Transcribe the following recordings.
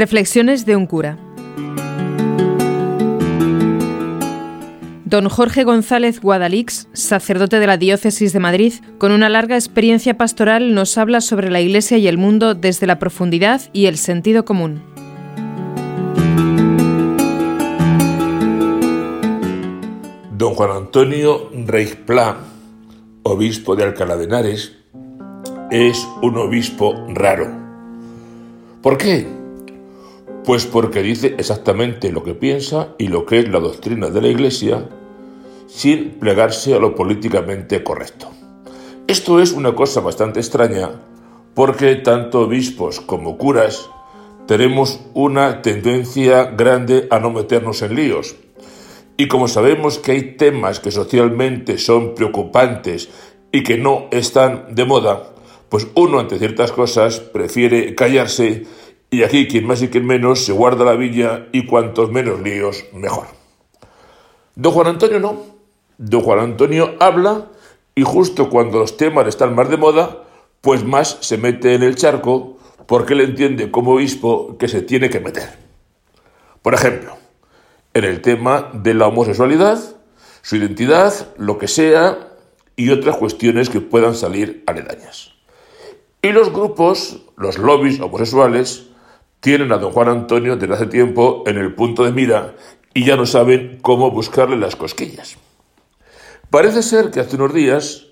Reflexiones de un cura. Don Jorge González Guadalix, sacerdote de la Diócesis de Madrid, con una larga experiencia pastoral, nos habla sobre la Iglesia y el mundo desde la profundidad y el sentido común. Don Juan Antonio Reichpla, obispo de Alcalá de Henares, es un obispo raro. ¿Por qué? Pues porque dice exactamente lo que piensa y lo que es la doctrina de la Iglesia sin plegarse a lo políticamente correcto. Esto es una cosa bastante extraña porque tanto obispos como curas tenemos una tendencia grande a no meternos en líos y como sabemos que hay temas que socialmente son preocupantes y que no están de moda, pues uno ante ciertas cosas prefiere callarse y aquí quien más y quien menos se guarda la villa y cuantos menos líos mejor. Don Juan Antonio no. Don Juan Antonio habla y justo cuando los temas están más de moda, pues más se mete en el charco porque él entiende como obispo que se tiene que meter. Por ejemplo, en el tema de la homosexualidad, su identidad, lo que sea, y otras cuestiones que puedan salir aledañas. Y los grupos, los lobbies homosexuales, tienen a don Juan Antonio desde hace tiempo en el punto de mira y ya no saben cómo buscarle las cosquillas. Parece ser que hace unos días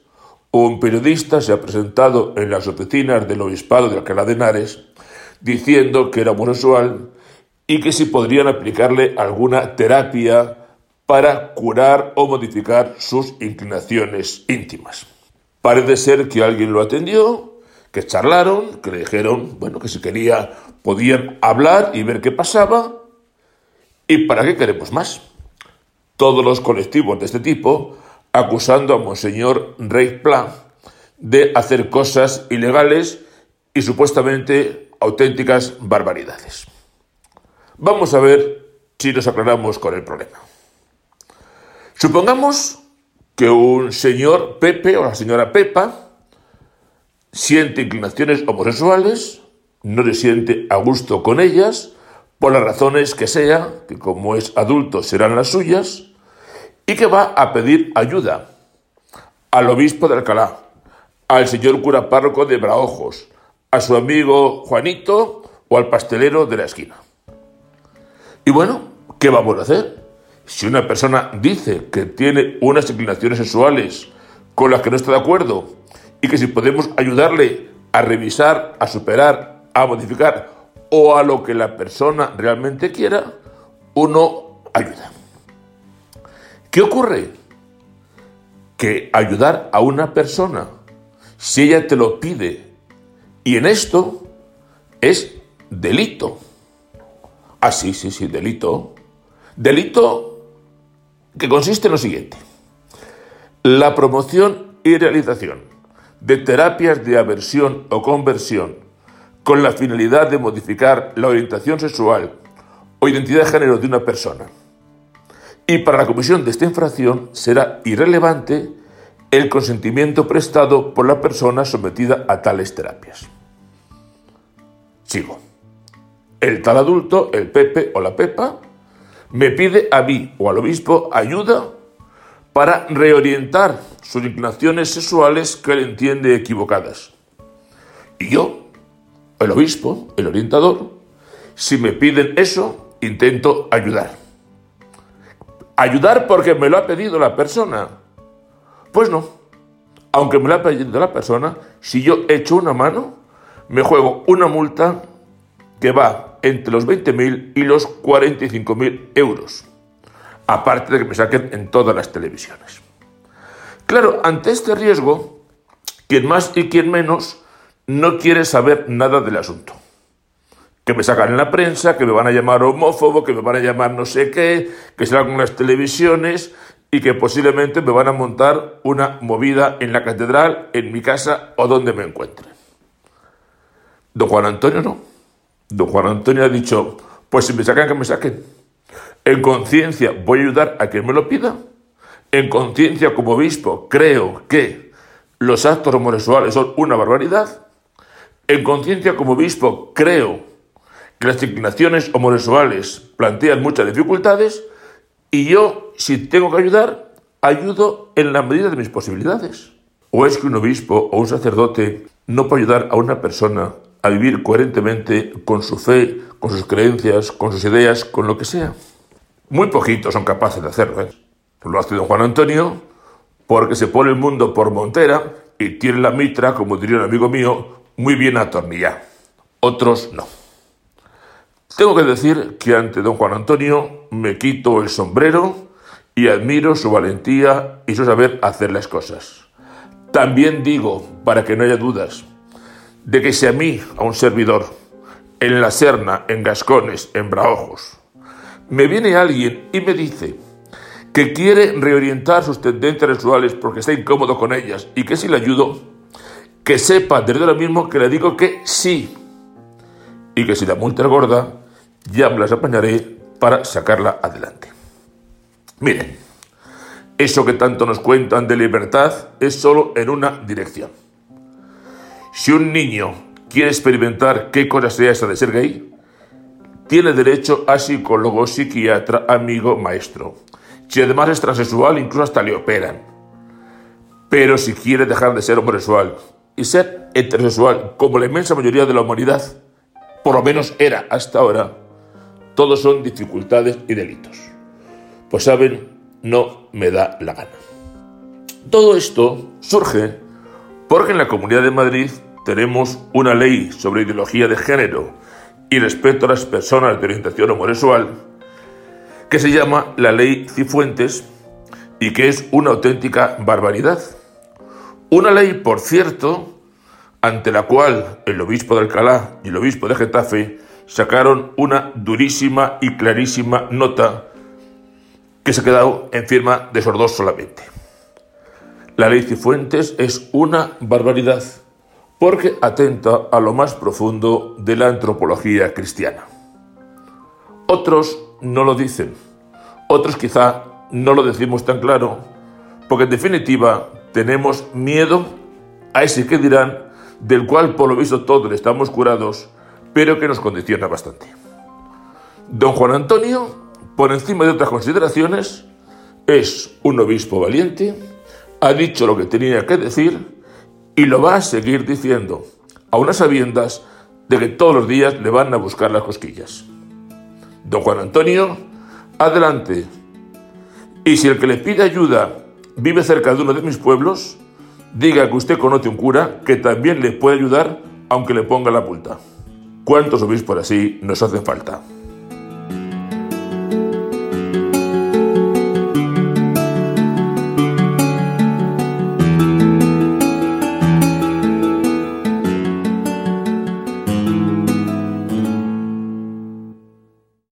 un periodista se ha presentado en las oficinas del obispado de Alcalá de Henares diciendo que era homosexual y que si podrían aplicarle alguna terapia para curar o modificar sus inclinaciones íntimas. Parece ser que alguien lo atendió, que charlaron, que le dijeron, bueno, que si quería podían hablar y ver qué pasaba. ¿Y para qué queremos más? Todos los colectivos de este tipo acusando a Monseñor Rey Pla de hacer cosas ilegales y supuestamente auténticas barbaridades. Vamos a ver si nos aclaramos con el problema. Supongamos que un señor Pepe o la señora Pepa siente inclinaciones homosexuales, no se siente a gusto con ellas, por las razones que sea, que como es adulto serán las suyas, y que va a pedir ayuda al obispo de Alcalá, al señor cura párroco de Braojos, a su amigo Juanito o al pastelero de la esquina. Y bueno, ¿qué vamos a hacer? Si una persona dice que tiene unas inclinaciones sexuales con las que no está de acuerdo y que si podemos ayudarle a revisar, a superar, a modificar o a lo que la persona realmente quiera, uno ayuda. ¿Qué ocurre? Que ayudar a una persona, si ella te lo pide, y en esto es delito. Ah, sí, sí, sí, delito. Delito que consiste en lo siguiente. La promoción y realización de terapias de aversión o conversión con la finalidad de modificar la orientación sexual o identidad de género de una persona. Y para la comisión de esta infracción será irrelevante el consentimiento prestado por la persona sometida a tales terapias. Sigo el tal adulto, el Pepe o la Pepa, me pide a mí o al obispo ayuda para reorientar sus inclinaciones sexuales que él entiende equivocadas. Y yo, el obispo, el orientador, si me piden eso, intento ayudar. ¿Ayudar porque me lo ha pedido la persona? Pues no. Aunque me lo ha pedido la persona, si yo echo una mano, me juego una multa que va entre los 20.000 y los 45.000 euros, aparte de que me saquen en todas las televisiones. Claro, ante este riesgo, quien más y quien menos no quiere saber nada del asunto. Que me sacan en la prensa, que me van a llamar homófobo, que me van a llamar no sé qué, que salgan en las televisiones y que posiblemente me van a montar una movida en la catedral, en mi casa o donde me encuentre. Don Juan Antonio no. Don Juan Antonio ha dicho, pues si me sacan, que me saquen. En conciencia voy a ayudar a quien me lo pida. En conciencia como obispo creo que los actos homosexuales son una barbaridad. En conciencia como obispo creo que las inclinaciones homosexuales plantean muchas dificultades y yo, si tengo que ayudar, ayudo en la medida de mis posibilidades. ¿O es que un obispo o un sacerdote no puede ayudar a una persona a vivir coherentemente con su fe, con sus creencias, con sus ideas, con lo que sea? Muy poquitos son capaces de hacerlo. ¿eh? Lo hace don Juan Antonio porque se pone el mundo por montera y tiene la mitra, como diría un amigo mío, muy bien atornillada. Otros no. Tengo que decir que ante don Juan Antonio me quito el sombrero y admiro su valentía y su saber hacer las cosas. También digo, para que no haya dudas, de que si a mí, a un servidor, en La Serna, en Gascones, en Braojos, me viene alguien y me dice que quiere reorientar sus tendencias sexuales porque está incómodo con ellas y que si le ayudo, que sepa desde ahora mismo que le digo que sí y que si la multa es gorda, ya me las apañaré para sacarla adelante. Miren, eso que tanto nos cuentan de libertad es solo en una dirección. Si un niño quiere experimentar qué cosa sea esa de ser gay, tiene derecho a psicólogo, psiquiatra, amigo, maestro. Si además es transexual, incluso hasta le operan. Pero si quiere dejar de ser homosexual y ser heterosexual, como la inmensa mayoría de la humanidad, por lo menos era hasta ahora, todos son dificultades y delitos. Pues saben, no me da la gana. Todo esto surge porque en la Comunidad de Madrid tenemos una ley sobre ideología de género y respeto a las personas de orientación homosexual que se llama la Ley Cifuentes y que es una auténtica barbaridad. Una ley, por cierto, ante la cual el obispo de Alcalá y el obispo de Getafe sacaron una durísima y clarísima nota que se ha quedado en firma de esos dos solamente. La ley Cifuentes es una barbaridad porque atenta a lo más profundo de la antropología cristiana. Otros no lo dicen, otros quizá no lo decimos tan claro, porque en definitiva tenemos miedo a ese que dirán, del cual por lo visto todos estamos curados, pero que nos condiciona bastante. Don Juan Antonio, por encima de otras consideraciones, es un obispo valiente, ha dicho lo que tenía que decir y lo va a seguir diciendo, a unas sabiendas de que todos los días le van a buscar las cosquillas. Don Juan Antonio, adelante. Y si el que le pide ayuda vive cerca de uno de mis pueblos, diga que usted conoce un cura que también le puede ayudar aunque le ponga la multa. ¿Cuántos obispos así nos hacen falta?